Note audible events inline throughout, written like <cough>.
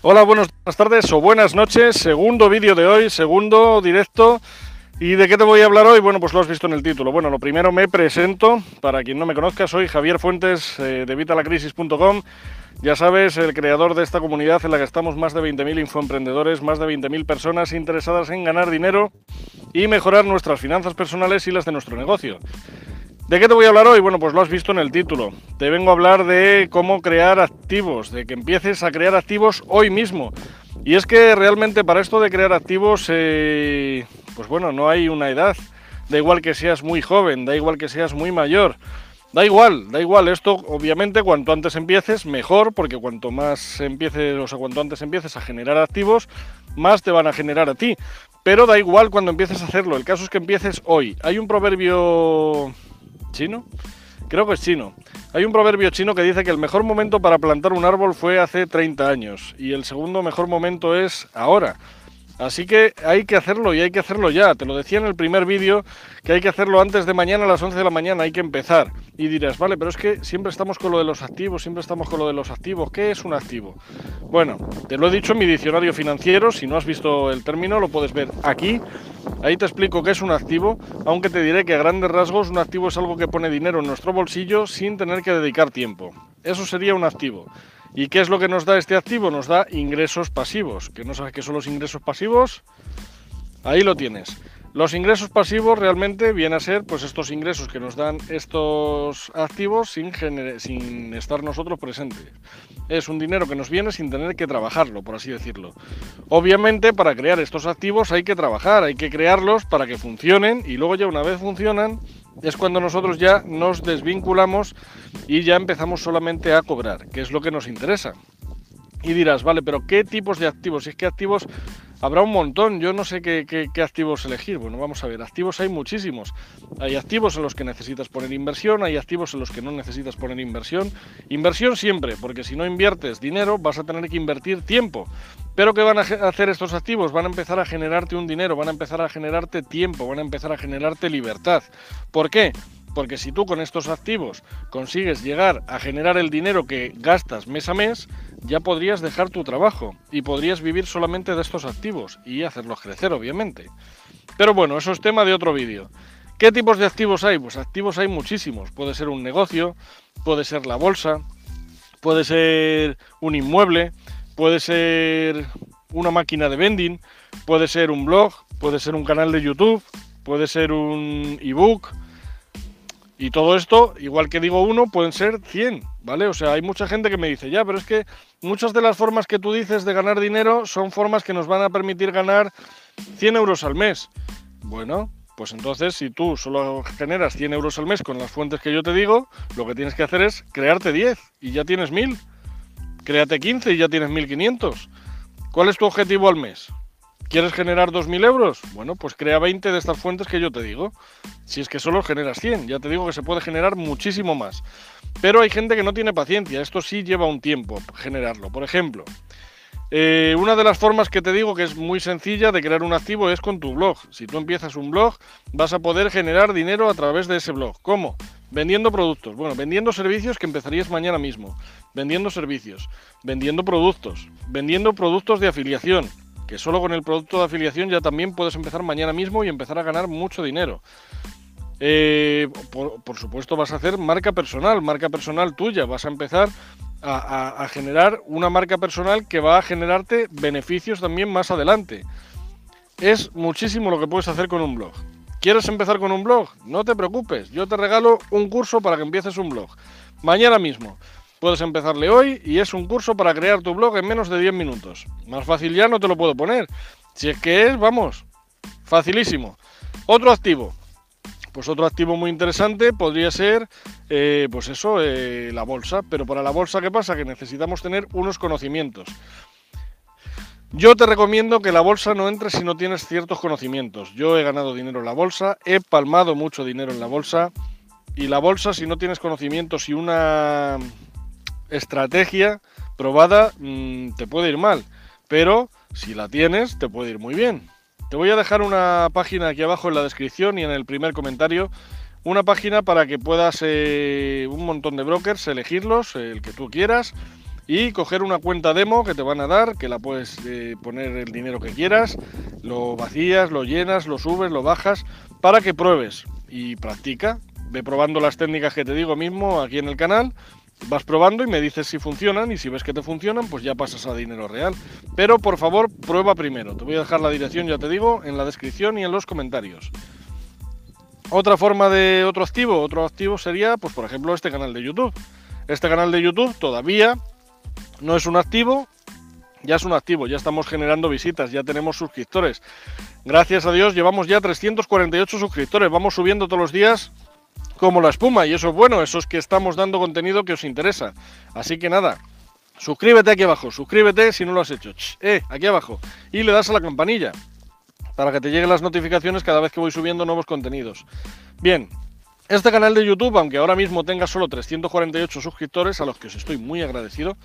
Hola, buenas tardes o buenas noches. Segundo vídeo de hoy, segundo directo. ¿Y de qué te voy a hablar hoy? Bueno, pues lo has visto en el título. Bueno, lo primero me presento. Para quien no me conozca, soy Javier Fuentes eh, de Vitalacrisis.com. Ya sabes, el creador de esta comunidad en la que estamos más de 20.000 infoemprendedores, más de 20.000 personas interesadas en ganar dinero y mejorar nuestras finanzas personales y las de nuestro negocio. ¿De qué te voy a hablar hoy? Bueno, pues lo has visto en el título. Te vengo a hablar de cómo crear activos, de que empieces a crear activos hoy mismo. Y es que realmente para esto de crear activos, eh, pues bueno, no hay una edad. Da igual que seas muy joven, da igual que seas muy mayor. Da igual, da igual. Esto, obviamente, cuanto antes empieces, mejor, porque cuanto más empieces, o sea, cuanto antes empieces a generar activos, más te van a generar a ti. Pero da igual cuando empieces a hacerlo. El caso es que empieces hoy. Hay un proverbio chino. Creo que es chino. Hay un proverbio chino que dice que el mejor momento para plantar un árbol fue hace 30 años y el segundo mejor momento es ahora. Así que hay que hacerlo y hay que hacerlo ya. Te lo decía en el primer vídeo que hay que hacerlo antes de mañana a las 11 de la mañana, hay que empezar. Y dirás, vale, pero es que siempre estamos con lo de los activos, siempre estamos con lo de los activos. ¿Qué es un activo? Bueno, te lo he dicho en mi diccionario financiero, si no has visto el término lo puedes ver aquí. Ahí te explico qué es un activo, aunque te diré que a grandes rasgos un activo es algo que pone dinero en nuestro bolsillo sin tener que dedicar tiempo. Eso sería un activo. ¿Y qué es lo que nos da este activo? Nos da ingresos pasivos. ¿Que no sabes qué son los ingresos pasivos? Ahí lo tienes. Los ingresos pasivos realmente vienen a ser pues estos ingresos que nos dan estos activos sin, sin estar nosotros presentes. Es un dinero que nos viene sin tener que trabajarlo, por así decirlo. Obviamente para crear estos activos hay que trabajar, hay que crearlos para que funcionen y luego ya una vez funcionan es cuando nosotros ya nos desvinculamos y ya empezamos solamente a cobrar, que es lo que nos interesa. Y dirás, vale, pero ¿qué tipos de activos? Si es que activos habrá un montón, yo no sé qué, activos elegir. Bueno, vamos a ver, activos hay muchísimos. Hay activos en los que necesitas poner inversión, hay activos en los que no necesitas poner inversión. Inversión siempre, porque si no inviertes dinero vas a tener que invertir tiempo. Pero ¿qué van a hacer estos activos? Van a empezar a generarte un dinero, van a empezar a generarte tiempo, van a empezar a generarte libertad. ¿Por qué? Porque si tú con estos activos consigues llegar a generar el dinero que gastas mes a mes, ya podrías dejar tu trabajo y podrías vivir solamente de estos activos y hacerlos crecer, obviamente. Pero bueno, eso es tema de otro vídeo. ¿Qué tipos de activos hay? Pues activos hay muchísimos. Puede ser un negocio, puede ser la bolsa, puede ser un inmueble, puede ser una máquina de vending, puede ser un blog, puede ser un canal de YouTube, puede ser un ebook, y todo esto, igual que digo uno, pueden ser 100, ¿vale? O sea, hay mucha gente que me dice, ya, pero es que muchas de las formas que tú dices de ganar dinero son formas que nos van a permitir ganar 100 euros al mes. Bueno, pues entonces si tú solo generas 100 euros al mes con las fuentes que yo te digo, lo que tienes que hacer es crearte 10 y ya tienes 1000. Créate 15 y ya tienes 1500. ¿Cuál es tu objetivo al mes? ¿Quieres generar 2.000 euros? Bueno, pues crea 20 de estas fuentes que yo te digo. Si es que solo generas 100, ya te digo que se puede generar muchísimo más. Pero hay gente que no tiene paciencia, esto sí lleva un tiempo generarlo. Por ejemplo, eh, una de las formas que te digo que es muy sencilla de crear un activo es con tu blog. Si tú empiezas un blog, vas a poder generar dinero a través de ese blog. ¿Cómo? Vendiendo productos. Bueno, vendiendo servicios que empezarías mañana mismo. Vendiendo servicios. Vendiendo productos. Vendiendo productos de afiliación que solo con el producto de afiliación ya también puedes empezar mañana mismo y empezar a ganar mucho dinero. Eh, por, supuesto vas a hacer marca personal, marca personal tuya, vas a empezar a, a, generar una marca personal que va a generarte beneficios también más adelante. Es muchísimo lo que puedes hacer con un blog. ¿Quieres empezar con un blog? No te preocupes, yo te regalo un curso para que empieces un blog. Mañana mismo. Puedes empezarle hoy y es un curso para crear tu blog en menos de 10 minutos. Más fácil ya no te lo puedo poner. Si es que es, vamos, facilísimo. Otro activo. Pues otro activo muy interesante podría ser, eh, pues eso, eh, la bolsa. Pero para la bolsa, ¿qué pasa? Que necesitamos tener unos conocimientos. Yo te recomiendo que la bolsa no entre si no tienes ciertos conocimientos. Yo he ganado dinero en la bolsa, he palmado mucho dinero en la bolsa. Y la bolsa, si no tienes conocimientos y una estrategia probada mm, te puede ir mal, pero si la tienes te puede ir muy bien. Te voy a dejar una página aquí abajo en la descripción y en el primer comentario, una página para que puedas eh, un montón de brokers elegirlos, el que tú quieras, y coger una cuenta demo que te van a dar, que la puedes eh, poner el dinero que quieras, lo vacías, lo llenas, lo subes, lo bajas, para que pruebes y practica. Ve probando las técnicas que te digo mismo aquí en el canal vas probando y me dices si funcionan y si ves que te funcionan, pues ya pasas a dinero real. Pero por favor, prueba primero. Te voy a dejar la dirección, ya te digo, en la descripción y en los comentarios. Otra forma de otro activo, otro activo sería, pues por ejemplo, este canal de YouTube. Este canal de YouTube todavía no es un activo, ya es un activo, ya estamos generando visitas, ya tenemos suscriptores. Gracias a Dios llevamos ya 348 suscriptores, vamos subiendo todos los días como la espuma y eso es bueno, eso es que estamos dando contenido que os interesa. Así que nada, suscríbete aquí abajo, suscríbete si no lo has hecho, eh, aquí abajo y le das a la campanilla para que te lleguen las notificaciones cada vez que voy subiendo nuevos contenidos. Bien, este canal de YouTube, aunque ahora mismo tenga solo 348 suscriptores, a los que os estoy muy agradecido,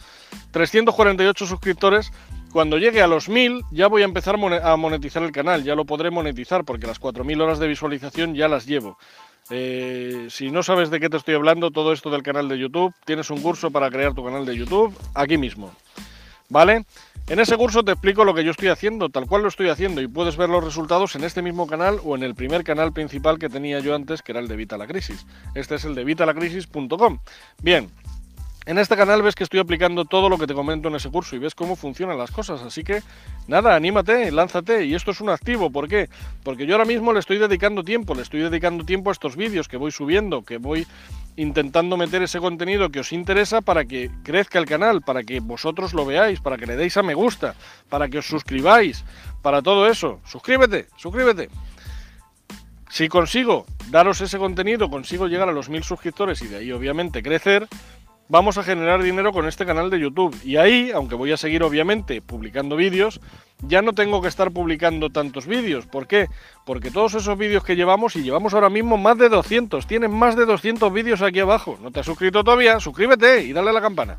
348 suscriptores, cuando llegue a los 1000 ya voy a empezar a monetizar el canal, ya lo podré monetizar porque las 4000 horas de visualización ya las llevo. Eh, si no sabes de qué te estoy hablando, todo esto del canal de YouTube, tienes un curso para crear tu canal de YouTube aquí mismo. ¿Vale? En ese curso te explico lo que yo estoy haciendo, tal cual lo estoy haciendo, y puedes ver los resultados en este mismo canal o en el primer canal principal que tenía yo antes, que era el de Vita la Crisis. Este es el de vitalacrisis.com. Bien, en este canal ves que estoy aplicando todo lo que te comento en ese curso y ves cómo funcionan las cosas. Así que nada, anímate, lánzate. Y esto es un activo. ¿Por qué? Porque yo ahora mismo le estoy dedicando tiempo, le estoy dedicando tiempo a estos vídeos que voy subiendo, que voy intentando meter ese contenido que os interesa para que crezca el canal, para que vosotros lo veáis, para que le deis a me gusta, para que os suscribáis, para todo eso. Suscríbete, suscríbete. Si consigo daros ese contenido, consigo llegar a los mil suscriptores y de ahí obviamente crecer, vamos a generar dinero con este canal de YouTube. Y ahí, aunque voy a seguir obviamente publicando vídeos, ya no tengo que estar publicando tantos vídeos. ¿Por qué? Porque todos esos vídeos que llevamos, y llevamos ahora mismo más de 200, tienen más de 200 vídeos aquí abajo. ¿No te has suscrito todavía? Suscríbete y dale a la campana.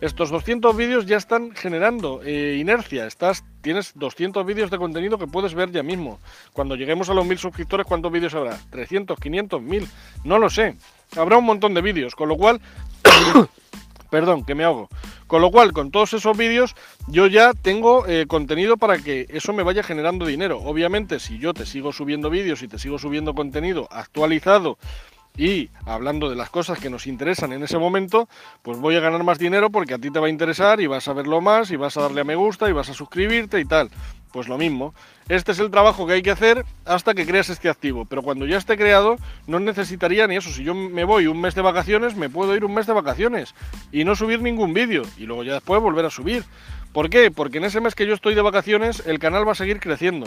Estos 200 vídeos ya están generando eh, inercia. Estás, tienes 200 vídeos de contenido que puedes ver ya mismo. Cuando lleguemos a los 1000 suscriptores, ¿cuántos vídeos habrá? ¿300, 500, 1000? No lo sé. Habrá un montón de vídeos, con lo cual... perdón, que me hago. Con lo cual, con todos esos vídeos, yo ya tengo eh, contenido para que eso me vaya generando dinero. Obviamente, si yo te sigo subiendo vídeos y te sigo subiendo contenido actualizado y hablando de las cosas que nos interesan en ese momento, pues voy a ganar más dinero porque a ti te va a interesar y vas a verlo más y vas a darle a me gusta y vas a suscribirte y tal. Pues lo mismo. Este es el trabajo que hay que hacer hasta que creas este activo. Pero cuando ya esté creado, no necesitaría ni eso. Si yo me voy un mes de vacaciones, me puedo ir un mes de vacaciones y no subir ningún vídeo. Y luego ya después volver a subir. ¿Por qué? Porque en ese mes que yo estoy de vacaciones, el canal va a seguir creciendo.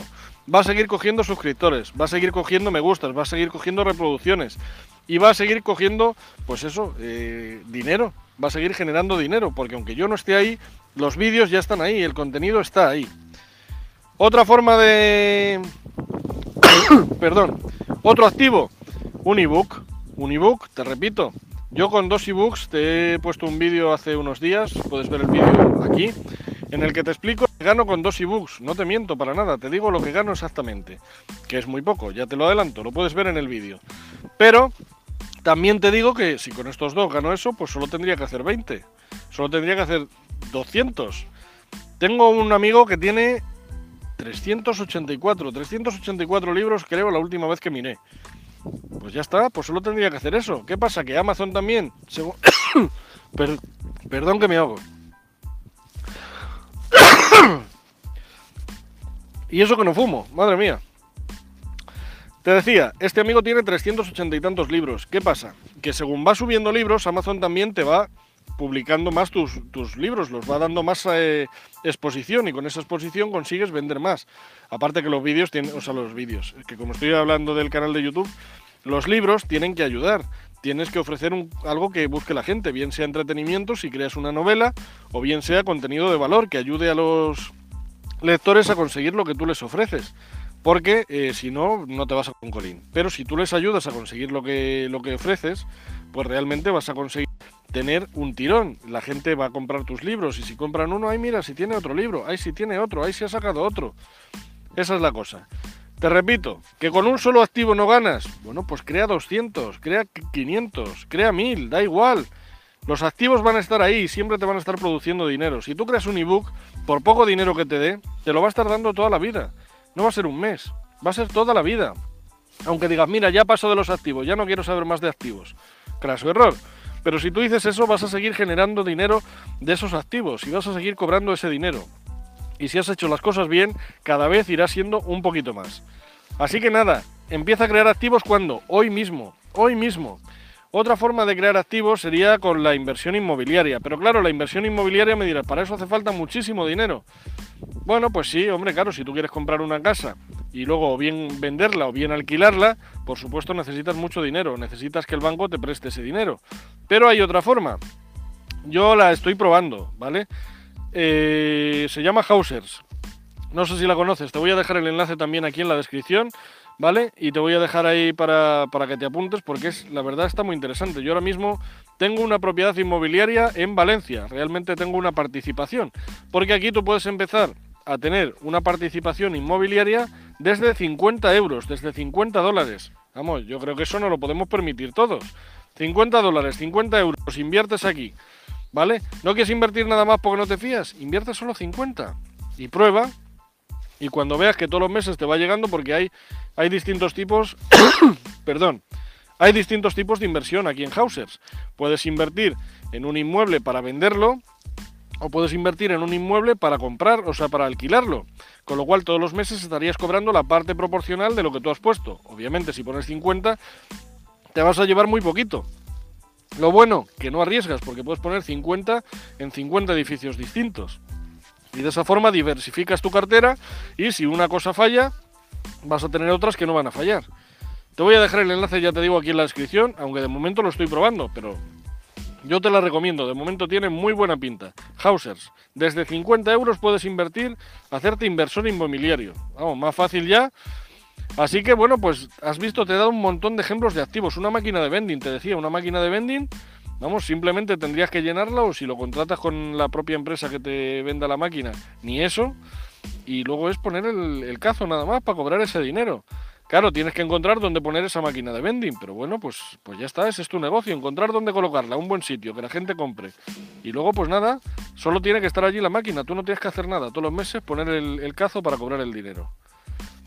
Va a seguir cogiendo suscriptores, va a seguir cogiendo me gustas, va a seguir cogiendo reproducciones y va a seguir cogiendo, pues eso, eh, dinero, va a seguir generando dinero, porque aunque yo no esté ahí, los vídeos ya están ahí, el contenido está ahí. Otra forma de... <coughs> Perdón, otro activo, un ebook. Un ebook, te repito, yo con dos ebooks te he puesto un vídeo hace unos días, puedes ver el vídeo aquí, en el que te explico que gano con dos ebooks. No te miento para nada, te digo lo que gano exactamente, que es muy poco, ya te lo adelanto, lo puedes ver en el vídeo. Pero también te digo que si con estos dos gano eso, pues solo tendría que hacer 20. Solo tendría que hacer 200. Tengo un amigo que tiene 384, 384 libros creo la última vez que miré. Pues ya está, pues solo tendría que hacer eso. ¿Qué pasa? Que Amazon también... <coughs> perdón que me hago. <coughs> y eso que no fumo, madre mía. Te decía, este amigo tiene 380 y tantos libros. ¿Qué pasa? Que según va subiendo libros, Amazon también te va publicando más tus, libros, los va dando más eh, exposición y con esa exposición consigues vender más. Aparte que los vídeos tienen, o sea, los vídeos, que como estoy hablando del canal de YouTube, los libros tienen que ayudar. Tienes que ofrecer algo que busque la gente, bien sea entretenimiento si creas una novela, o bien sea contenido de valor que ayude a los lectores a conseguir lo que tú les ofreces porque eh, si no, no te vas a un colín. Pero si tú les ayudas a conseguir lo que, lo que ofreces, pues realmente vas a conseguir tener un tirón. La gente va a comprar tus libros y si compran uno, ay mira, si tiene otro libro, ay si tiene otro, ay si ha sacado otro. Esa es la cosa. Te repito, que con un solo activo no ganas. Bueno, pues crea 200, crea 500, crea 1000, da igual. Los activos van a estar ahí y siempre te van a estar produciendo dinero. Si tú creas un ebook, por poco dinero que te dé, te lo va a estar dando toda la vida. No va a ser un mes, va a ser toda la vida. Aunque digas, mira, ya paso de los activos, ya no quiero saber más de activos. Craso error. Pero si tú dices eso, vas a seguir generando dinero de esos activos y vas a seguir cobrando ese dinero. Y si has hecho las cosas bien, cada vez irá siendo un poquito más. Así que nada, empieza a crear activos cuando? Hoy mismo, hoy mismo. Otra forma de crear activos sería con la inversión inmobiliaria. Pero claro, la inversión inmobiliaria me dirás, para eso hace falta muchísimo dinero. Bueno, pues sí, hombre, claro, si tú quieres comprar una casa y luego bien venderla o bien alquilarla, por supuesto necesitas mucho dinero, necesitas que el banco te preste ese dinero. Pero hay otra forma. Yo la estoy probando, ¿vale? Eh, se llama Hausers. No sé si la conoces, te voy a dejar el enlace también aquí en la descripción, ¿vale? Y te voy a dejar ahí para, para, que te apuntes porque es, la verdad está muy interesante. Yo ahora mismo tengo una propiedad inmobiliaria en Valencia, realmente tengo una participación, porque aquí tú puedes empezar a tener una participación inmobiliaria desde 50 euros, desde 50 dólares. Vamos, yo creo que eso no lo podemos permitir todos. 50 dólares, 50 euros, inviertes aquí, ¿vale? No quieres invertir nada más porque no te fías, invierte solo 50 y prueba. Y cuando veas que todos los meses te va llegando, porque hay, hay distintos tipos, <coughs> perdón, hay distintos tipos de inversión aquí en Hausers. Puedes invertir en un inmueble para venderlo, o puedes invertir en un inmueble para comprar, o sea, para alquilarlo. Con lo cual todos los meses estarías cobrando la parte proporcional de lo que tú has puesto. Obviamente si pones 50 te vas a llevar muy poquito. Lo bueno, que no arriesgas porque puedes poner 50 en 50 edificios distintos. Y de esa forma diversificas tu cartera y si una cosa falla, vas a tener otras que no van a fallar. Te voy a dejar el enlace, ya te digo, aquí en la descripción, aunque de momento lo estoy probando, pero yo te la recomiendo, de momento tiene muy buena pinta. Hausers, desde 50 euros puedes invertir, hacerte inversor inmobiliario. Vamos, más fácil ya. Así que bueno, pues has visto, te he dado un montón de ejemplos de activos. Una máquina de vending, te decía, una máquina de vending Vamos, simplemente tendrías que llenarla o si lo contratas con la propia empresa que te venda la máquina, ni eso. Y luego es poner el, cazo nada más para cobrar ese dinero. Claro, tienes que encontrar dónde poner esa máquina de vending, pero bueno, pues, pues ya está, ese es tu negocio, encontrar dónde colocarla, un buen sitio, que la gente compre. Y luego, pues nada, solo tiene que estar allí la máquina, tú no tienes que hacer nada, todos los meses poner el cazo para cobrar el dinero.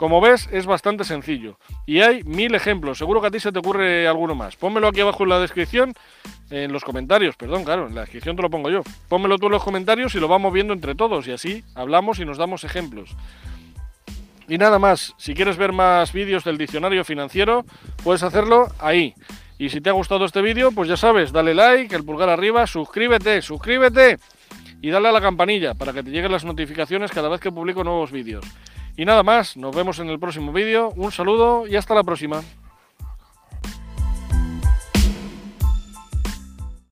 Como ves, es bastante sencillo. Y hay mil ejemplos. Seguro que a ti se te ocurre alguno más. Pónmelo aquí abajo en la descripción, en los comentarios, perdón, claro, en la descripción te lo pongo yo. Pónmelo tú en los comentarios y lo vamos viendo entre todos. Y así hablamos y nos damos ejemplos. Y nada más, si quieres ver más vídeos del diccionario financiero, puedes hacerlo ahí. Y si te ha gustado este vídeo, pues ya sabes, dale like, el pulgar arriba, suscríbete, suscríbete y dale a la campanilla para que te lleguen las notificaciones cada vez que publico nuevos vídeos. Y nada más, nos vemos en el próximo vídeo, un saludo y hasta la próxima.